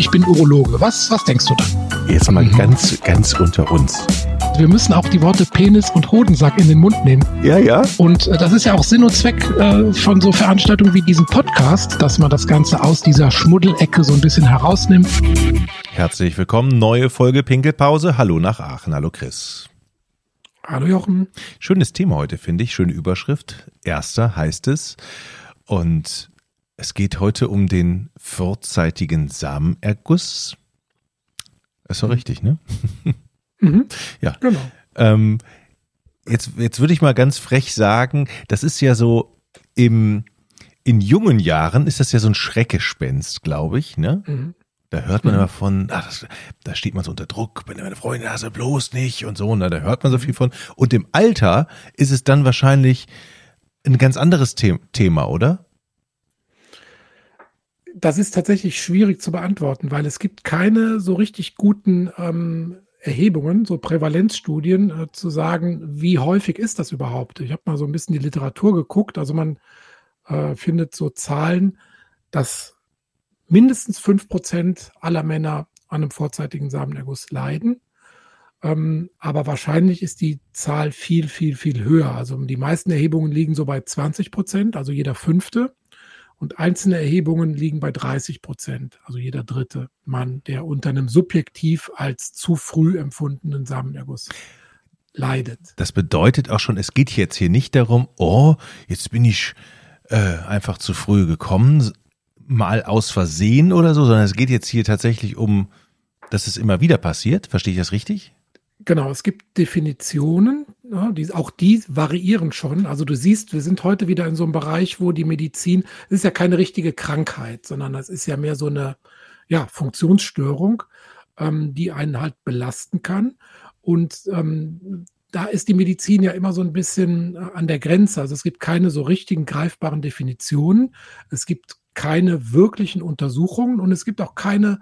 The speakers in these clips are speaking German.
ich bin Urologe. Was, was denkst du dann? Jetzt mal mhm. ganz, ganz unter uns. Wir müssen auch die Worte Penis und Hodensack in den Mund nehmen. Ja, ja. Und äh, das ist ja auch Sinn und Zweck äh, von so Veranstaltungen wie diesem Podcast, dass man das Ganze aus dieser Schmuddelecke so ein bisschen herausnimmt. Herzlich willkommen, neue Folge Pinkelpause. Hallo nach Aachen. Hallo Chris. Hallo Jochen. Schönes Thema heute, finde ich. Schöne Überschrift. Erster heißt es. Und es geht heute um den vorzeitigen Samenerguss. Ist doch mhm. richtig, ne? Mhm. Ja. Genau. Ähm, jetzt, jetzt würde ich mal ganz frech sagen, das ist ja so im, in jungen Jahren ist das ja so ein Schreckgespenst, glaube ich, ne? Mhm. Da hört man mhm. immer von, ach, das, da steht man so unter Druck, wenn meine Freundin also bloß nicht und so, ne, da hört man so viel von. Und im Alter ist es dann wahrscheinlich ein ganz anderes The Thema, oder? Das ist tatsächlich schwierig zu beantworten, weil es gibt keine so richtig guten ähm, Erhebungen, so Prävalenzstudien, äh, zu sagen, wie häufig ist das überhaupt? Ich habe mal so ein bisschen die Literatur geguckt. Also man äh, findet so Zahlen, dass mindestens 5% aller Männer an einem vorzeitigen Samenerguss leiden. Ähm, aber wahrscheinlich ist die Zahl viel, viel, viel höher. Also die meisten Erhebungen liegen so bei 20 Prozent, also jeder fünfte. Und einzelne Erhebungen liegen bei 30 Prozent, also jeder dritte Mann, der unter einem subjektiv als zu früh empfundenen Samenerguss leidet. Das bedeutet auch schon, es geht jetzt hier nicht darum, oh, jetzt bin ich äh, einfach zu früh gekommen, mal aus Versehen oder so, sondern es geht jetzt hier tatsächlich um, dass es immer wieder passiert. Verstehe ich das richtig? Genau, es gibt Definitionen, ja, die, auch die variieren schon. Also du siehst, wir sind heute wieder in so einem Bereich, wo die Medizin, es ist ja keine richtige Krankheit, sondern es ist ja mehr so eine ja, Funktionsstörung, ähm, die einen halt belasten kann. Und ähm, da ist die Medizin ja immer so ein bisschen äh, an der Grenze. Also es gibt keine so richtigen greifbaren Definitionen. Es gibt keine wirklichen Untersuchungen und es gibt auch keine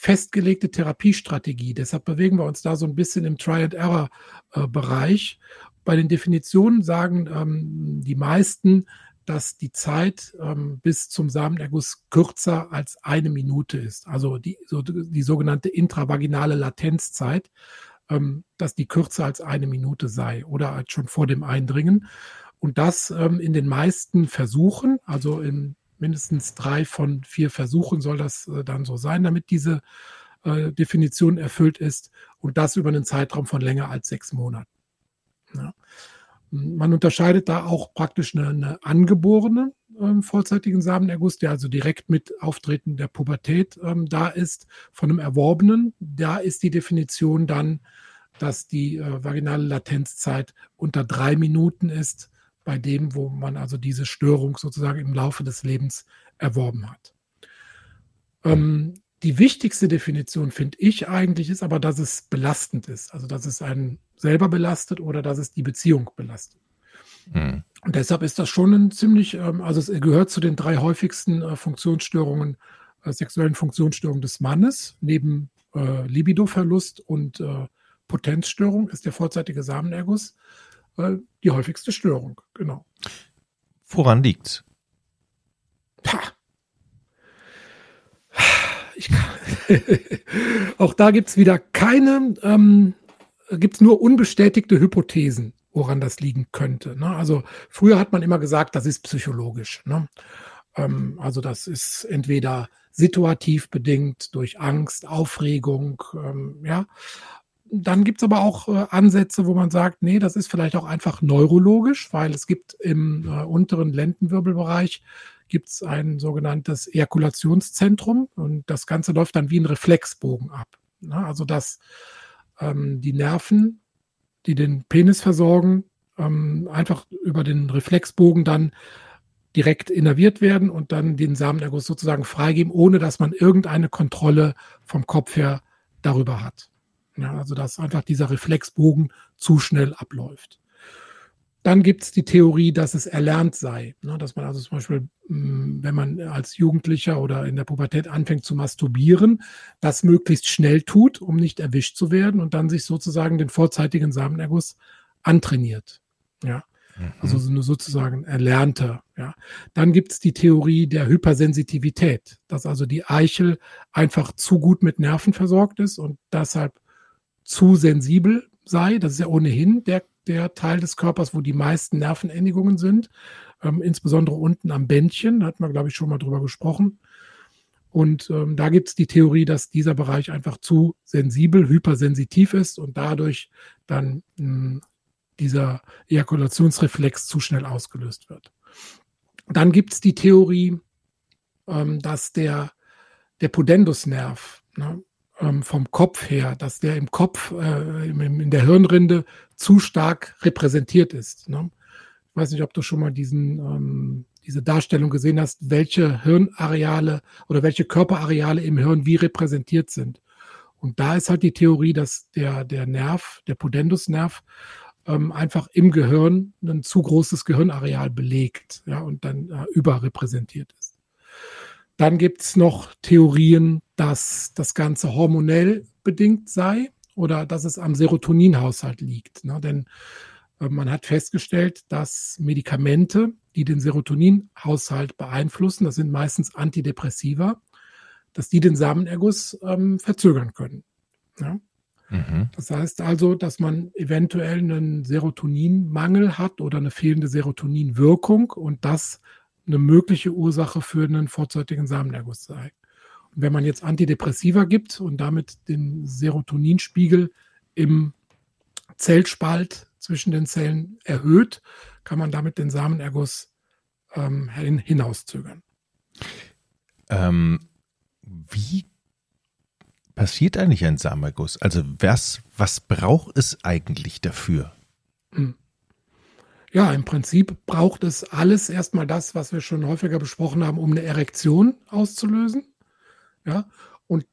festgelegte Therapiestrategie. Deshalb bewegen wir uns da so ein bisschen im Try-and-Error-Bereich. Äh, Bei den Definitionen sagen ähm, die meisten, dass die Zeit ähm, bis zum Samenerguss kürzer als eine Minute ist. Also die, so, die sogenannte intravaginale Latenzzeit, ähm, dass die kürzer als eine Minute sei oder als schon vor dem Eindringen. Und das ähm, in den meisten Versuchen, also in mindestens drei von vier Versuchen soll das äh, dann so sein, damit diese äh, Definition erfüllt ist und das über einen Zeitraum von länger als sechs Monaten. Ja. Man unterscheidet da auch praktisch eine, eine angeborene ähm, vorzeitigen Samenerguss, der also direkt mit Auftreten der Pubertät ähm, da ist, von einem erworbenen. Da ist die Definition dann, dass die äh, vaginale Latenzzeit unter drei Minuten ist bei dem, wo man also diese Störung sozusagen im Laufe des Lebens erworben hat. Ähm, die wichtigste Definition, finde ich eigentlich, ist aber, dass es belastend ist. Also, dass es einen selber belastet oder dass es die Beziehung belastet. Mhm. Und deshalb ist das schon ein ziemlich, ähm, also es gehört zu den drei häufigsten äh, Funktionsstörungen, äh, sexuellen Funktionsstörungen des Mannes. Neben äh, Libidoverlust und äh, Potenzstörung ist der vorzeitige Samenerguss die häufigste Störung, genau. Woran liegt's? Ich auch da gibt es wieder keine, ähm, gibt es nur unbestätigte Hypothesen, woran das liegen könnte. Ne? Also früher hat man immer gesagt, das ist psychologisch. Ne? Ähm, also das ist entweder situativ bedingt durch Angst, Aufregung, ähm, ja, dann gibt es aber auch äh, Ansätze, wo man sagt, nee, das ist vielleicht auch einfach neurologisch, weil es gibt im äh, unteren Lendenwirbelbereich gibt es ein sogenanntes Ejakulationszentrum und das Ganze läuft dann wie ein Reflexbogen ab. Ne? Also dass ähm, die Nerven, die den Penis versorgen, ähm, einfach über den Reflexbogen dann direkt innerviert werden und dann den Samenerguss sozusagen freigeben, ohne dass man irgendeine Kontrolle vom Kopf her darüber hat. Ja, also dass einfach dieser Reflexbogen zu schnell abläuft. Dann gibt es die Theorie, dass es erlernt sei. Ne, dass man also zum Beispiel, mm, wenn man als Jugendlicher oder in der Pubertät anfängt zu masturbieren, das möglichst schnell tut, um nicht erwischt zu werden und dann sich sozusagen den vorzeitigen Samenerguss antrainiert. Ja. Mhm. Also sozusagen erlernte. Ja. Dann gibt es die Theorie der Hypersensitivität, dass also die Eichel einfach zu gut mit Nerven versorgt ist und deshalb zu sensibel sei. Das ist ja ohnehin der, der Teil des Körpers, wo die meisten Nervenendigungen sind, ähm, insbesondere unten am Bändchen. Da hat man, glaube ich, schon mal drüber gesprochen. Und ähm, da gibt es die Theorie, dass dieser Bereich einfach zu sensibel, hypersensitiv ist und dadurch dann hm, dieser Ejakulationsreflex zu schnell ausgelöst wird. Dann gibt es die Theorie, ähm, dass der, der Pudendusnerv ne, ähm, vom Kopf her, dass der im Kopf, äh, in der Hirnrinde zu stark repräsentiert ist. Ne? Ich weiß nicht, ob du schon mal diesen, ähm, diese Darstellung gesehen hast, welche Hirnareale oder welche Körperareale im Hirn wie repräsentiert sind. Und da ist halt die Theorie, dass der, der Nerv, der Pudendusnerv, ähm, einfach im Gehirn ein zu großes Gehirnareal belegt ja, und dann äh, überrepräsentiert ist. Dann gibt es noch Theorien, dass das Ganze hormonell bedingt sei oder dass es am Serotoninhaushalt liegt. Ne? Denn äh, man hat festgestellt, dass Medikamente, die den Serotoninhaushalt beeinflussen, das sind meistens Antidepressiva, dass die den Samenerguss ähm, verzögern können. Ja? Mhm. Das heißt also, dass man eventuell einen Serotoninmangel hat oder eine fehlende Serotoninwirkung und das eine mögliche Ursache für einen vorzeitigen Samenerguss sei. Wenn man jetzt Antidepressiva gibt und damit den Serotoninspiegel im Zellspalt zwischen den Zellen erhöht, kann man damit den Samenerguss ähm, hinauszögern. Ähm, wie passiert eigentlich ein Samenerguss? Also was, was braucht es eigentlich dafür? Hm. Ja, im Prinzip braucht es alles erstmal das, was wir schon häufiger besprochen haben, um eine Erektion auszulösen. Ja, und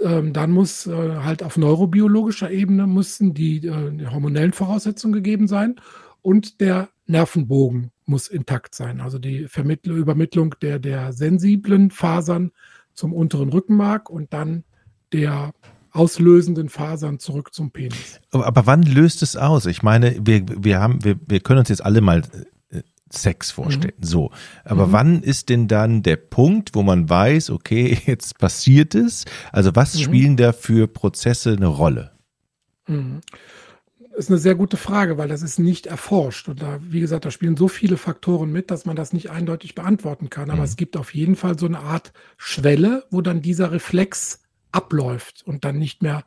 ähm, dann muss äh, halt auf neurobiologischer Ebene müssen die, äh, die hormonellen Voraussetzungen gegeben sein und der Nervenbogen muss intakt sein. Also die Vermittl Übermittlung der, der sensiblen Fasern zum unteren Rückenmark und dann der auslösenden Fasern zurück zum Penis. Aber, aber wann löst es aus? Ich meine, wir, wir haben, wir, wir können uns jetzt alle mal Sex vorstellen. Mhm. So. Aber mhm. wann ist denn dann der Punkt, wo man weiß, okay, jetzt passiert es? Also was mhm. spielen da für Prozesse eine Rolle? Mhm. Das ist eine sehr gute Frage, weil das ist nicht erforscht. Und da, wie gesagt, da spielen so viele Faktoren mit, dass man das nicht eindeutig beantworten kann. Aber mhm. es gibt auf jeden Fall so eine Art Schwelle, wo dann dieser Reflex abläuft und dann nicht mehr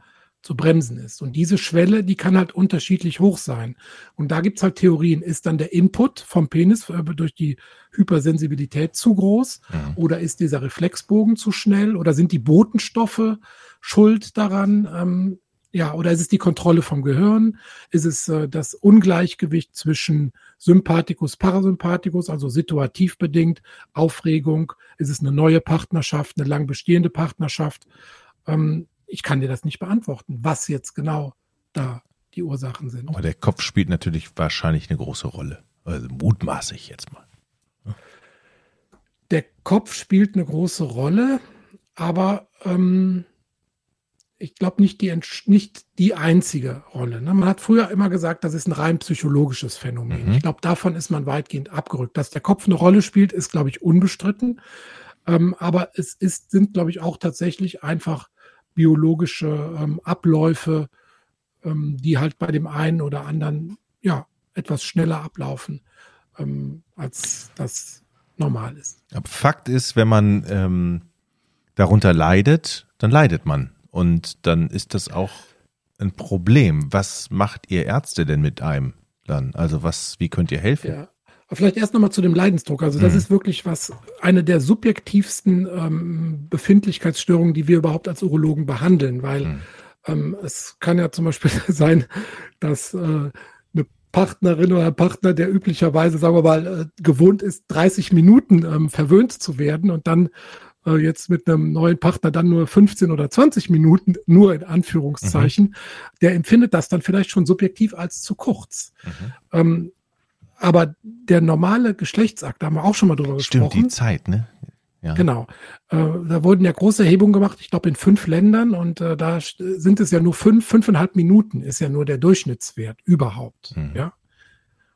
zu bremsen ist. Und diese Schwelle, die kann halt unterschiedlich hoch sein. Und da gibt es halt Theorien. Ist dann der Input vom Penis äh, durch die Hypersensibilität zu groß? Mhm. Oder ist dieser Reflexbogen zu schnell? Oder sind die Botenstoffe schuld daran? Ähm, ja, oder ist es die Kontrolle vom Gehirn? Ist es äh, das Ungleichgewicht zwischen Sympathikus, Parasympathikus, also situativ bedingt, Aufregung? Ist es eine neue Partnerschaft, eine lang bestehende Partnerschaft? Ähm, ich kann dir das nicht beantworten, was jetzt genau da die Ursachen sind. Aber der Kopf spielt natürlich wahrscheinlich eine große Rolle. Also mutmaße ich jetzt mal. Der Kopf spielt eine große Rolle, aber ähm, ich glaube nicht die, nicht die einzige Rolle. Ne? Man hat früher immer gesagt, das ist ein rein psychologisches Phänomen. Mhm. Ich glaube, davon ist man weitgehend abgerückt. Dass der Kopf eine Rolle spielt, ist, glaube ich, unbestritten. Ähm, aber es ist, sind, glaube ich, auch tatsächlich einfach biologische ähm, Abläufe, ähm, die halt bei dem einen oder anderen ja etwas schneller ablaufen, ähm, als das normal ist. Aber Fakt ist, wenn man ähm, darunter leidet, dann leidet man. Und dann ist das auch ein Problem. Was macht ihr Ärzte denn mit einem dann? Also was, wie könnt ihr helfen? Ja. Aber vielleicht erst nochmal zu dem Leidensdruck. Also das mhm. ist wirklich was, eine der subjektivsten ähm, Befindlichkeitsstörungen, die wir überhaupt als Urologen behandeln, weil mhm. ähm, es kann ja zum Beispiel sein, dass äh, eine Partnerin oder ein Partner, der üblicherweise, sagen wir mal, äh, gewohnt ist, 30 Minuten ähm, verwöhnt zu werden und dann äh, jetzt mit einem neuen Partner dann nur 15 oder 20 Minuten, nur in Anführungszeichen, mhm. der empfindet das dann vielleicht schon subjektiv als zu kurz. Mhm. Ähm, aber der normale Geschlechtsakt, da haben wir auch schon mal drüber Stimmt, gesprochen. Stimmt, die Zeit, ne? Ja. Genau. Äh, da wurden ja große Erhebungen gemacht, ich glaube in fünf Ländern und äh, da sind es ja nur fünf, fünfeinhalb Minuten ist ja nur der Durchschnittswert überhaupt. Mhm. Ja.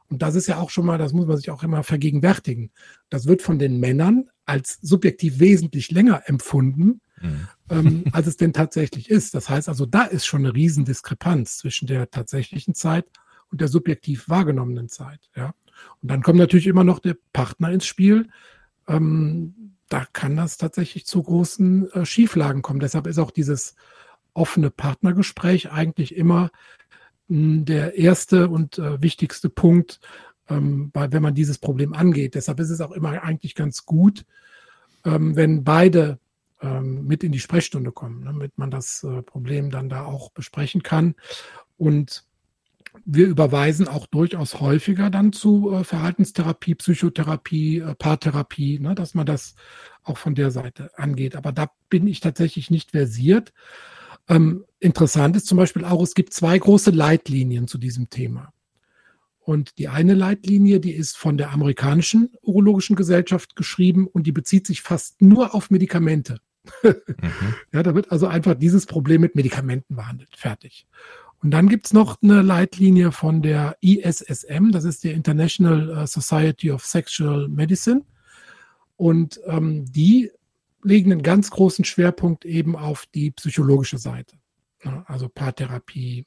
Und das ist ja auch schon mal, das muss man sich auch immer vergegenwärtigen. Das wird von den Männern als subjektiv wesentlich länger empfunden, mhm. ähm, als es denn tatsächlich ist. Das heißt also, da ist schon eine Riesendiskrepanz zwischen der tatsächlichen Zeit und der subjektiv wahrgenommenen Zeit. Ja. Und dann kommt natürlich immer noch der Partner ins Spiel. Ähm, da kann das tatsächlich zu großen äh, Schieflagen kommen. Deshalb ist auch dieses offene Partnergespräch eigentlich immer der erste und äh, wichtigste Punkt, ähm, bei, wenn man dieses Problem angeht. Deshalb ist es auch immer eigentlich ganz gut, ähm, wenn beide ähm, mit in die Sprechstunde kommen, ne, damit man das äh, Problem dann da auch besprechen kann. Und wir überweisen auch durchaus häufiger dann zu äh, Verhaltenstherapie, Psychotherapie, äh, Paartherapie, ne, dass man das auch von der Seite angeht. Aber da bin ich tatsächlich nicht versiert. Ähm, interessant ist zum Beispiel auch, es gibt zwei große Leitlinien zu diesem Thema. Und die eine Leitlinie, die ist von der amerikanischen urologischen Gesellschaft geschrieben und die bezieht sich fast nur auf Medikamente. mhm. Ja, da wird also einfach dieses Problem mit Medikamenten behandelt. Fertig. Und dann gibt es noch eine Leitlinie von der ISSM, das ist die International äh, Society of Sexual Medicine. Und ähm, die legen einen ganz großen Schwerpunkt eben auf die psychologische Seite. Also Paartherapie,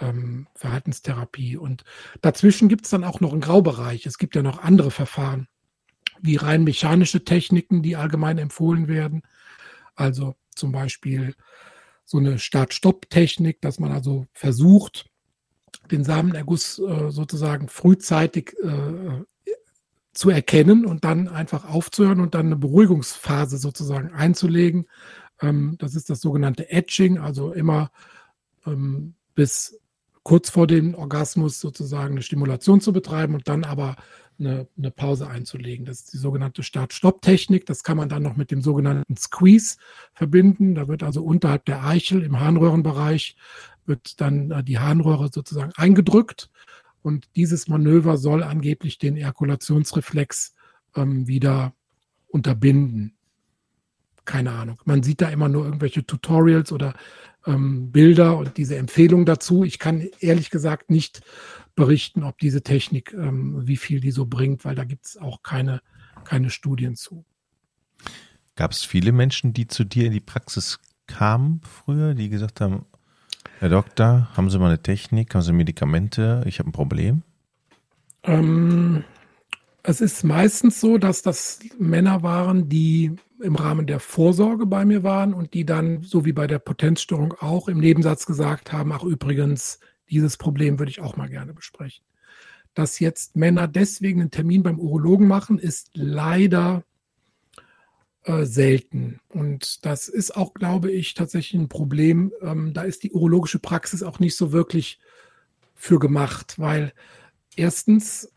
ähm, Verhaltenstherapie. Und dazwischen gibt es dann auch noch einen Graubereich. Es gibt ja noch andere Verfahren, wie rein mechanische Techniken, die allgemein empfohlen werden. Also zum Beispiel so eine Start-Stopp-Technik, dass man also versucht, den Samenerguss äh, sozusagen frühzeitig äh, zu erkennen und dann einfach aufzuhören und dann eine Beruhigungsphase sozusagen einzulegen. Ähm, das ist das sogenannte Etching, also immer ähm, bis kurz vor dem Orgasmus sozusagen eine Stimulation zu betreiben und dann aber eine, eine Pause einzulegen. Das ist die sogenannte Start-Stopp-Technik. Das kann man dann noch mit dem sogenannten Squeeze verbinden. Da wird also unterhalb der Eichel im Harnröhrenbereich wird dann äh, die Harnröhre sozusagen eingedrückt und dieses Manöver soll angeblich den Ejakulationsreflex ähm, wieder unterbinden. Keine Ahnung. Man sieht da immer nur irgendwelche Tutorials oder ähm, Bilder und diese Empfehlung dazu. Ich kann ehrlich gesagt nicht berichten, ob diese Technik, ähm, wie viel die so bringt, weil da gibt es auch keine, keine Studien zu. Gab es viele Menschen, die zu dir in die Praxis kamen früher, die gesagt haben, Herr Doktor, haben Sie mal eine Technik, haben Sie Medikamente? Ich habe ein Problem. Ähm, es ist meistens so, dass das Männer waren, die im Rahmen der Vorsorge bei mir waren und die dann, so wie bei der Potenzstörung auch, im Nebensatz gesagt haben, ach übrigens, dieses Problem würde ich auch mal gerne besprechen. Dass jetzt Männer deswegen einen Termin beim Urologen machen, ist leider äh, selten. Und das ist auch, glaube ich, tatsächlich ein Problem. Ähm, da ist die urologische Praxis auch nicht so wirklich für gemacht, weil erstens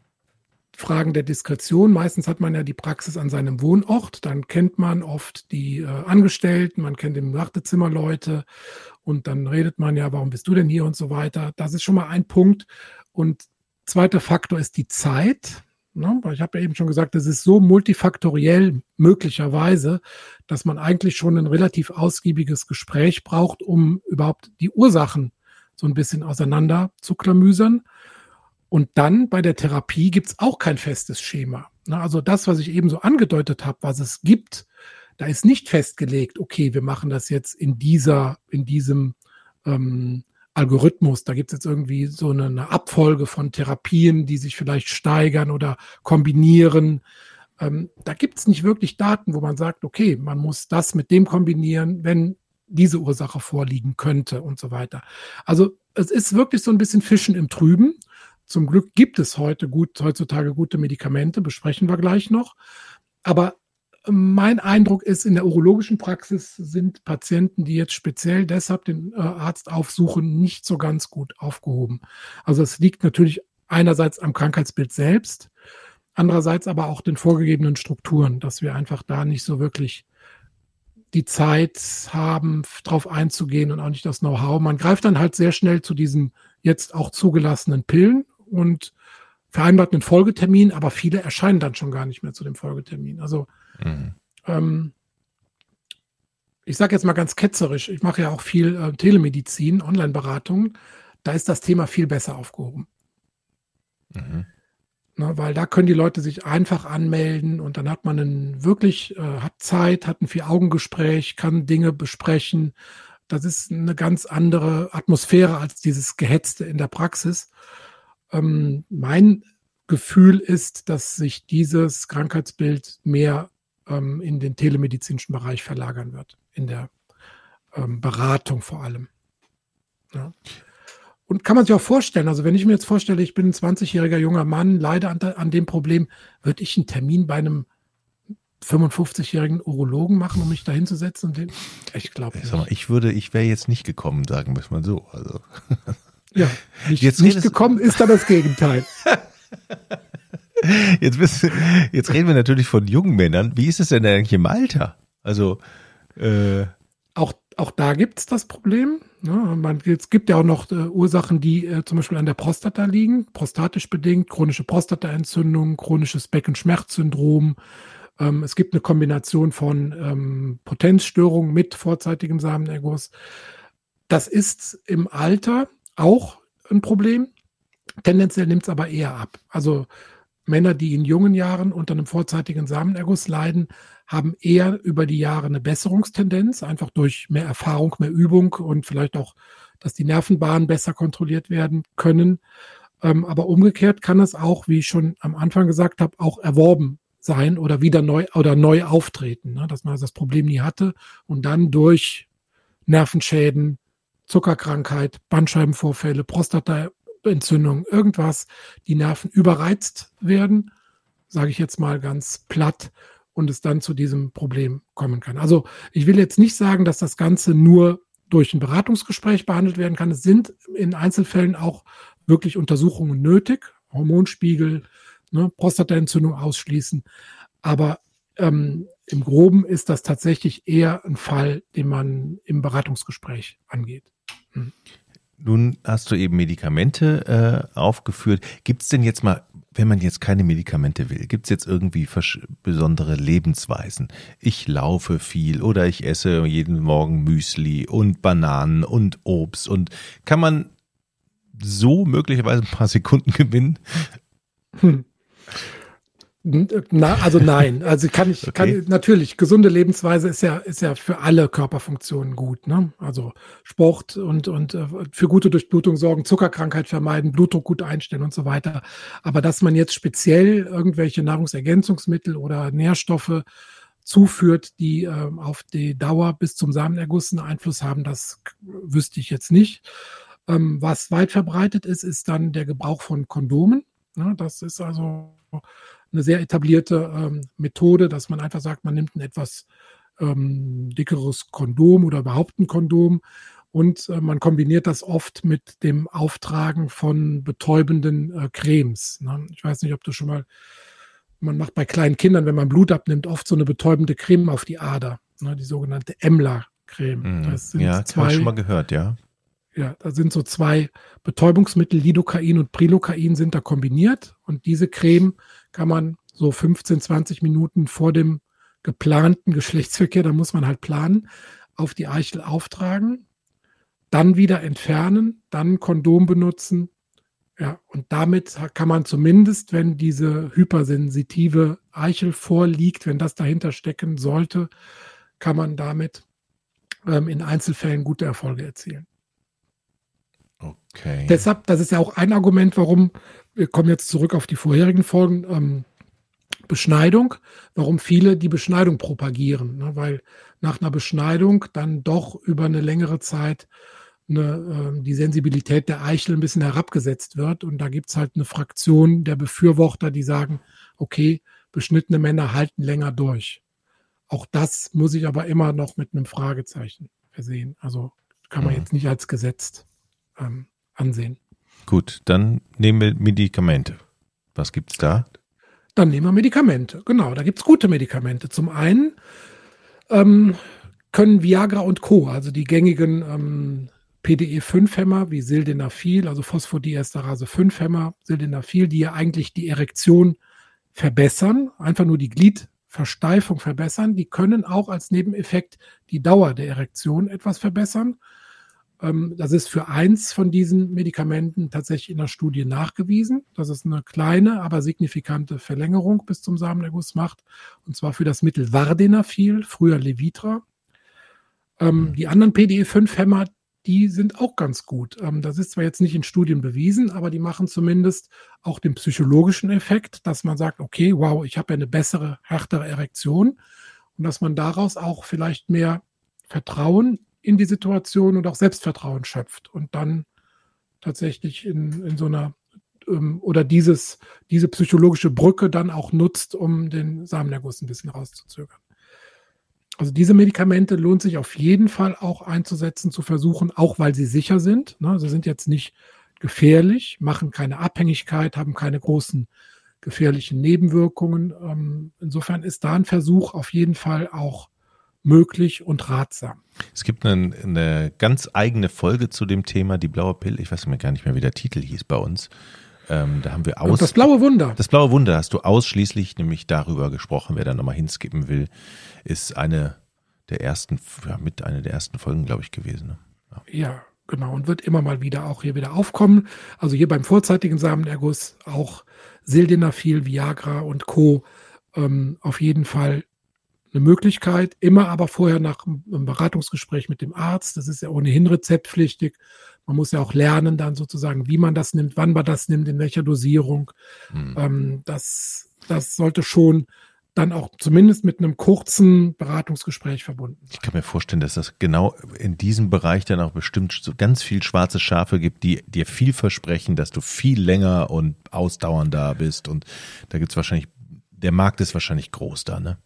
Fragen der Diskretion. Meistens hat man ja die Praxis an seinem Wohnort. Dann kennt man oft die äh, Angestellten, man kennt im Wartezimmer Leute und dann redet man ja, warum bist du denn hier und so weiter. Das ist schon mal ein Punkt. Und zweiter Faktor ist die Zeit. Ne? Ich habe ja eben schon gesagt, es ist so multifaktoriell möglicherweise, dass man eigentlich schon ein relativ ausgiebiges Gespräch braucht, um überhaupt die Ursachen so ein bisschen auseinander zu klamüsern. Und dann bei der Therapie gibt es auch kein festes Schema. Also das, was ich eben so angedeutet habe, was es gibt, da ist nicht festgelegt, okay, wir machen das jetzt in dieser, in diesem ähm, Algorithmus. Da gibt es jetzt irgendwie so eine, Abfolge von Therapien, die sich vielleicht steigern oder kombinieren. Ähm, da gibt es nicht wirklich Daten, wo man sagt, okay, man muss das mit dem kombinieren, wenn diese Ursache vorliegen könnte und so weiter. Also es ist wirklich so ein bisschen Fischen im Trüben. Zum Glück gibt es heute gut, heutzutage gute Medikamente, besprechen wir gleich noch. Aber mein Eindruck ist, in der urologischen Praxis sind Patienten, die jetzt speziell deshalb den äh, Arzt aufsuchen, nicht so ganz gut aufgehoben. Also es liegt natürlich einerseits am Krankheitsbild selbst, andererseits aber auch den vorgegebenen Strukturen, dass wir einfach da nicht so wirklich die Zeit haben, darauf einzugehen und auch nicht das Know-how. Man greift dann halt sehr schnell zu diesen jetzt auch zugelassenen Pillen und vereinbart einen Folgetermin, aber viele erscheinen dann schon gar nicht mehr zu dem Folgetermin. Also Mhm. Ähm, ich sage jetzt mal ganz ketzerisch, ich mache ja auch viel äh, Telemedizin, Online-Beratung, da ist das Thema viel besser aufgehoben. Mhm. Ne, weil da können die Leute sich einfach anmelden und dann hat man einen wirklich, äh, hat Zeit, hat ein Vier-Augen-Gespräch, kann Dinge besprechen. Das ist eine ganz andere Atmosphäre als dieses Gehetzte in der Praxis. Ähm, mein Gefühl ist, dass sich dieses Krankheitsbild mehr ähm, in den telemedizinischen Bereich verlagern wird, in der ähm, Beratung vor allem. Ja. Und kann man sich auch vorstellen, also wenn ich mir jetzt vorstelle, ich bin ein 20-jähriger junger Mann, leide an, an dem Problem, würde ich einen Termin bei einem 55-jährigen Urologen machen, um mich da hinzusetzen? Den, ich glaube nicht. Ich würde, ich wäre jetzt nicht gekommen, sagen wir es mal so. Also. Ja, nicht, jetzt nicht gekommen ist da das Gegenteil. jetzt, bist, jetzt reden wir natürlich von jungen Männern. Wie ist es denn eigentlich im Alter? Also äh, auch, auch da gibt es das Problem. Ja, ne, man, es gibt ja auch noch äh, Ursachen, die äh, zum Beispiel an der Prostata liegen, prostatisch bedingt, chronische Prostataentzündung, chronisches Beckenschmerzsyndrom. Ähm, es gibt eine Kombination von ähm, Potenzstörungen mit vorzeitigem Samenerguss. Das ist im Alter auch ein Problem. Tendenziell nimmt es aber eher ab. Also Männer, die in jungen Jahren unter einem vorzeitigen Samenerguss leiden, haben eher über die Jahre eine Besserungstendenz, einfach durch mehr Erfahrung, mehr Übung und vielleicht auch, dass die Nervenbahnen besser kontrolliert werden können. Ähm, aber umgekehrt kann es auch, wie ich schon am Anfang gesagt habe, auch erworben sein oder wieder neu oder neu auftreten, ne? dass man also das Problem nie hatte und dann durch Nervenschäden, Zuckerkrankheit, Bandscheibenvorfälle, Prostataentzündung, irgendwas, die Nerven überreizt werden, sage ich jetzt mal ganz platt, und es dann zu diesem Problem kommen kann. Also ich will jetzt nicht sagen, dass das Ganze nur durch ein Beratungsgespräch behandelt werden kann. Es sind in Einzelfällen auch wirklich Untersuchungen nötig, Hormonspiegel, ne, Prostataentzündung ausschließen. Aber ähm, im Groben ist das tatsächlich eher ein Fall, den man im Beratungsgespräch angeht. Nun hast du eben Medikamente äh, aufgeführt. Gibt es denn jetzt mal wenn man jetzt keine Medikamente will, gibt es jetzt irgendwie besondere Lebensweisen? Ich laufe viel oder ich esse jeden Morgen Müsli und Bananen und Obst und kann man so möglicherweise ein paar Sekunden gewinnen? Hm. Na, also nein, also kann ich, okay. kann natürlich gesunde Lebensweise ist ja ist ja für alle Körperfunktionen gut, ne? Also Sport und und äh, für gute Durchblutung sorgen, Zuckerkrankheit vermeiden, Blutdruck gut einstellen und so weiter. Aber dass man jetzt speziell irgendwelche Nahrungsergänzungsmittel oder Nährstoffe zuführt, die äh, auf die Dauer bis zum Samenerguss einen Einfluss haben, das wüsste ich jetzt nicht. Ähm, was weit verbreitet ist, ist dann der Gebrauch von Kondomen. Ne? Das ist also eine sehr etablierte ähm, Methode, dass man einfach sagt, man nimmt ein etwas ähm, dickeres Kondom oder überhaupt ein Kondom und äh, man kombiniert das oft mit dem Auftragen von betäubenden äh, Cremes. Ne? Ich weiß nicht, ob du schon mal, man macht bei kleinen Kindern, wenn man Blut abnimmt, oft so eine betäubende Creme auf die Ader, ne? die sogenannte Emler-Creme. Mhm. ja, das habe ich schon mal gehört, ja. Ja, da sind so zwei Betäubungsmittel, Lidocain und Prilocain sind da kombiniert und diese Creme kann man so 15, 20 Minuten vor dem geplanten Geschlechtsverkehr, da muss man halt planen, auf die Eichel auftragen, dann wieder entfernen, dann Kondom benutzen. Ja, und damit kann man zumindest, wenn diese hypersensitive Eichel vorliegt, wenn das dahinter stecken sollte, kann man damit ähm, in Einzelfällen gute Erfolge erzielen. Okay. Deshalb, das ist ja auch ein Argument, warum, wir kommen jetzt zurück auf die vorherigen Folgen, ähm, Beschneidung, warum viele die Beschneidung propagieren, ne? weil nach einer Beschneidung dann doch über eine längere Zeit eine, äh, die Sensibilität der Eichel ein bisschen herabgesetzt wird. Und da gibt es halt eine Fraktion der Befürworter, die sagen, okay, beschnittene Männer halten länger durch. Auch das muss ich aber immer noch mit einem Fragezeichen versehen. Also kann man mhm. jetzt nicht als gesetzt ähm, ansehen. Gut, dann nehmen wir Medikamente. Was gibt es da? Dann nehmen wir Medikamente. Genau, da gibt es gute Medikamente. Zum einen ähm, können Viagra und Co., also die gängigen ähm, PDE5-Hämmer wie Sildenafil, also Phosphodiesterase 5-Hämmer, Sildenafil, die ja eigentlich die Erektion verbessern, einfach nur die Gliedversteifung verbessern, die können auch als Nebeneffekt die Dauer der Erektion etwas verbessern. Ähm, das ist für eins von diesen Medikamenten tatsächlich in der Studie nachgewiesen, dass es eine kleine, aber signifikante Verlängerung bis zum Samenerguss macht. Und zwar für das Mittel Vardenafil, früher Levitra. Ähm, die anderen PDE5-Hämmer, die sind auch ganz gut. Ähm, das ist zwar jetzt nicht in Studien bewiesen, aber die machen zumindest auch den psychologischen Effekt, dass man sagt, okay, wow, ich habe ja eine bessere, härtere Erektion und dass man daraus auch vielleicht mehr Vertrauen in die Situation und auch Selbstvertrauen schöpft und dann tatsächlich in, in so einer ähm, oder dieses, diese psychologische Brücke dann auch nutzt, um den Samenerguss ein bisschen rauszuzögern. Also diese Medikamente lohnt sich auf jeden Fall auch einzusetzen, zu versuchen, auch weil sie sicher sind. Ne? Sie sind jetzt nicht gefährlich, machen keine Abhängigkeit, haben keine großen gefährlichen Nebenwirkungen. Ähm, insofern ist da ein Versuch auf jeden Fall auch möglich und ratsam. Es gibt eine, eine ganz eigene Folge zu dem Thema, die blaue Pille. Ich weiß mir gar nicht mehr, wie der Titel hieß bei uns. Ähm, da haben wir aus. Und das blaue Wunder. Das blaue Wunder hast du ausschließlich nämlich darüber gesprochen. Wer da nochmal hinskippen will, ist eine der ersten, ja, mit einer der ersten Folgen, glaube ich, gewesen. Ne? Ja. ja. genau. Und wird immer mal wieder auch hier wieder aufkommen. Also hier beim vorzeitigen Samenerguss auch Sildenafil, Viagra und Co. Ähm, auf jeden Fall eine Möglichkeit, immer aber vorher nach einem Beratungsgespräch mit dem Arzt. Das ist ja ohnehin rezeptpflichtig. Man muss ja auch lernen, dann sozusagen, wie man das nimmt, wann man das nimmt, in welcher Dosierung. Mhm. Ähm, das, das sollte schon dann auch zumindest mit einem kurzen Beratungsgespräch verbunden. Ich kann mir vorstellen, dass das genau in diesem Bereich dann auch bestimmt so ganz viel schwarze Schafe gibt, die dir viel versprechen, dass du viel länger und ausdauernder bist. Und da gibt es wahrscheinlich, der Markt ist wahrscheinlich groß da, ne?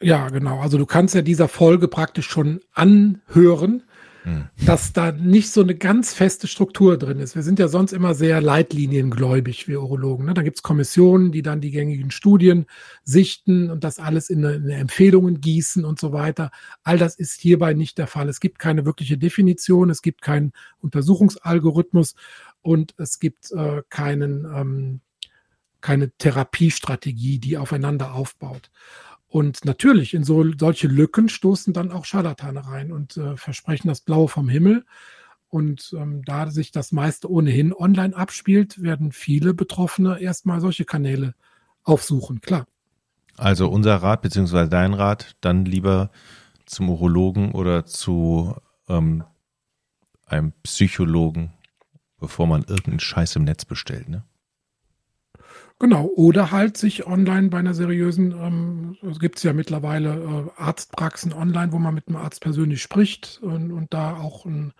Ja, genau. Also du kannst ja dieser Folge praktisch schon anhören, hm. dass da nicht so eine ganz feste Struktur drin ist. Wir sind ja sonst immer sehr leitliniengläubig, wir Urologen. Ne? Da gibt es Kommissionen, die dann die gängigen Studien sichten und das alles in, eine, in Empfehlungen gießen und so weiter. All das ist hierbei nicht der Fall. Es gibt keine wirkliche Definition, es gibt keinen Untersuchungsalgorithmus und es gibt äh, keinen, ähm, keine Therapiestrategie, die aufeinander aufbaut. Und natürlich, in so, solche Lücken stoßen dann auch Scharlatane rein und äh, versprechen das Blaue vom Himmel. Und ähm, da sich das meiste ohnehin online abspielt, werden viele Betroffene erstmal solche Kanäle aufsuchen, klar. Also unser Rat, beziehungsweise dein Rat, dann lieber zum Urologen oder zu ähm, einem Psychologen, bevor man irgendeinen Scheiß im Netz bestellt, ne? Genau, oder halt sich online bei einer seriösen, ähm, gibt es ja mittlerweile äh, Arztpraxen online, wo man mit dem Arzt persönlich spricht und, und da auch ein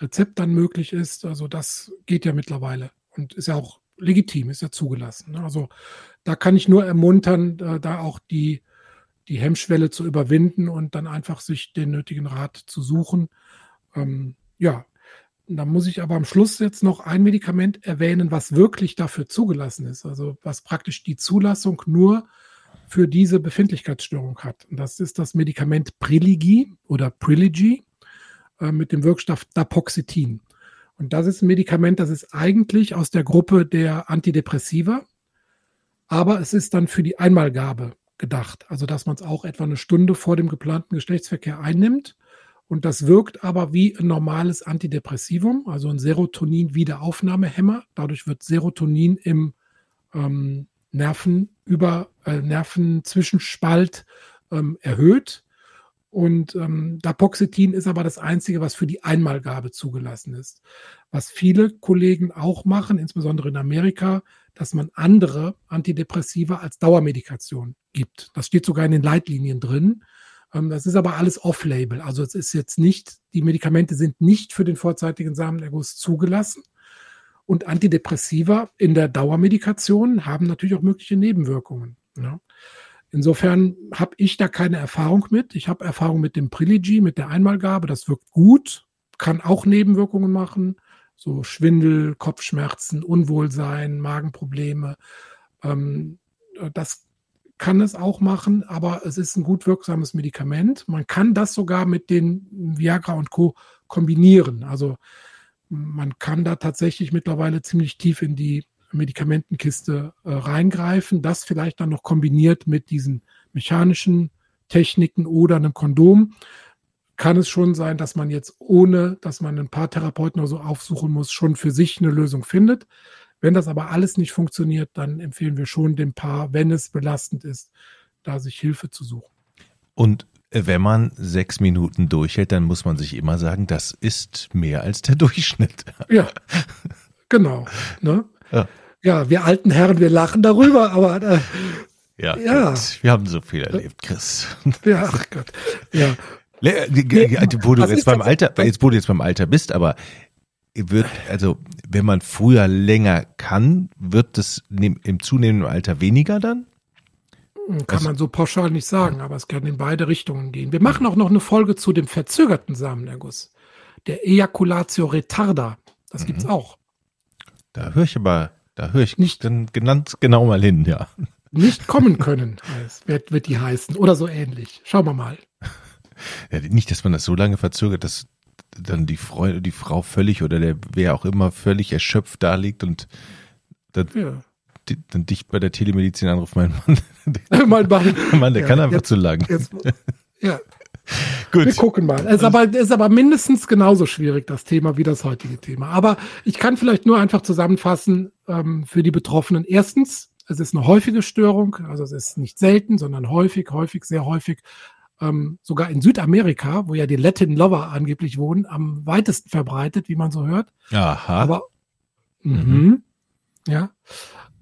Rezept dann möglich ist. Also das geht ja mittlerweile und ist ja auch legitim, ist ja zugelassen. Ne? Also da kann ich nur ermuntern, äh, da auch die, die Hemmschwelle zu überwinden und dann einfach sich den nötigen Rat zu suchen. Ähm, ja, da muss ich aber am Schluss jetzt noch ein Medikament erwähnen, was wirklich dafür zugelassen ist. Also was praktisch die Zulassung nur für diese Befindlichkeitsstörung hat. Und das ist das Medikament Priligi oder Priligy äh, mit dem Wirkstoff Dapoxetin. Und das ist ein Medikament, das ist eigentlich aus der Gruppe der Antidepressiva, aber es ist dann für die Einmalgabe gedacht. Also dass man es auch etwa eine Stunde vor dem geplanten Geschlechtsverkehr einnimmt und das wirkt aber wie ein normales Antidepressivum, also ein Serotonin-Wiederaufnahmehemmer. Dadurch wird Serotonin im ähm, Nervenüber, äh, Nervenzwischenspalt ähm, erhöht. Und ähm, Dapoxetin ist aber das Einzige, was für die Einmalgabe zugelassen ist. Was viele Kollegen auch machen, insbesondere in Amerika, dass man andere Antidepressiva als Dauermedikation gibt. Das steht sogar in den Leitlinien drin. Ähm, das ist aber alles off-label. Also es ist jetzt nicht, die Medikamente sind nicht für den vorzeitigen Samenerguss zugelassen. Und Antidepressiva in der Dauermedikation haben natürlich auch mögliche Nebenwirkungen. Ja. Insofern habe ich da keine Erfahrung mit. Ich habe Erfahrung mit dem Priligy, mit der Einmalgabe. Das wirkt gut, kann auch Nebenwirkungen machen, so Schwindel, Kopfschmerzen, Unwohlsein, Magenprobleme. Ähm, das kann es auch machen, aber es ist ein gut wirksames Medikament. Man kann das sogar mit den Viagra und Co. kombinieren. Also man kann da tatsächlich mittlerweile ziemlich tief in die Medikamentenkiste äh, reingreifen. Das vielleicht dann noch kombiniert mit diesen mechanischen Techniken oder einem Kondom. kann es schon sein, dass man jetzt ohne, dass man ein paar Therapeuten oder so aufsuchen muss, schon für sich eine Lösung findet. Wenn das aber alles nicht funktioniert, dann empfehlen wir schon dem Paar, wenn es belastend ist, da sich Hilfe zu suchen. Und wenn man sechs Minuten durchhält, dann muss man sich immer sagen, das ist mehr als der Durchschnitt. Ja, genau. Ne? Ja. ja. wir alten Herren, wir lachen darüber, aber äh, ja, ja. wir haben so viel erlebt, Chris. Ja, ach Gott. Ja. Wo du jetzt beim Alter, jetzt, wo du jetzt beim Alter bist, aber wird, also wenn man früher länger kann, wird das im zunehmenden Alter weniger dann? Kann also, man so pauschal nicht sagen, aber es kann in beide Richtungen gehen. Wir machen auch noch eine Folge zu dem verzögerten Samenerguss. Der Ejaculatio retarda. Das mhm. gibt's auch. Da höre ich aber, da höre ich nicht dann genannt genau mal hin, ja. Nicht kommen können, wird, wird die heißen. Oder so ähnlich. Schauen wir mal. Ja, nicht, dass man das so lange verzögert, dass dann die Frau, die Frau völlig oder der wer auch immer völlig erschöpft da liegt und dann, ja. die, dann dich bei der Telemedizin anruft, mein Mann. Der, mein Mann, Mann, der ja, kann einfach jetzt, zu lang. Jetzt, ja. Gut. Wir gucken mal. Es ist, aber, ist aber mindestens genauso schwierig, das Thema, wie das heutige Thema. Aber ich kann vielleicht nur einfach zusammenfassen ähm, für die Betroffenen. Erstens, es ist eine häufige Störung, also es ist nicht selten, sondern häufig, häufig, sehr häufig ähm, sogar in Südamerika, wo ja die Latin Lover angeblich wohnen, am weitesten verbreitet, wie man so hört. Aha. Aber mhm. mhm. ja,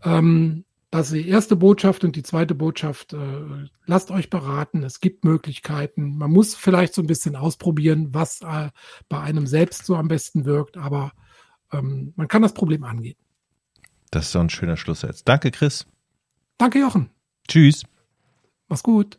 ähm, das ist die erste Botschaft und die zweite Botschaft, äh, lasst euch beraten, es gibt Möglichkeiten. Man muss vielleicht so ein bisschen ausprobieren, was äh, bei einem selbst so am besten wirkt, aber ähm, man kann das Problem angehen. Das ist doch ein schöner Schlusssatz. Danke, Chris. Danke, Jochen. Tschüss. Mach's gut.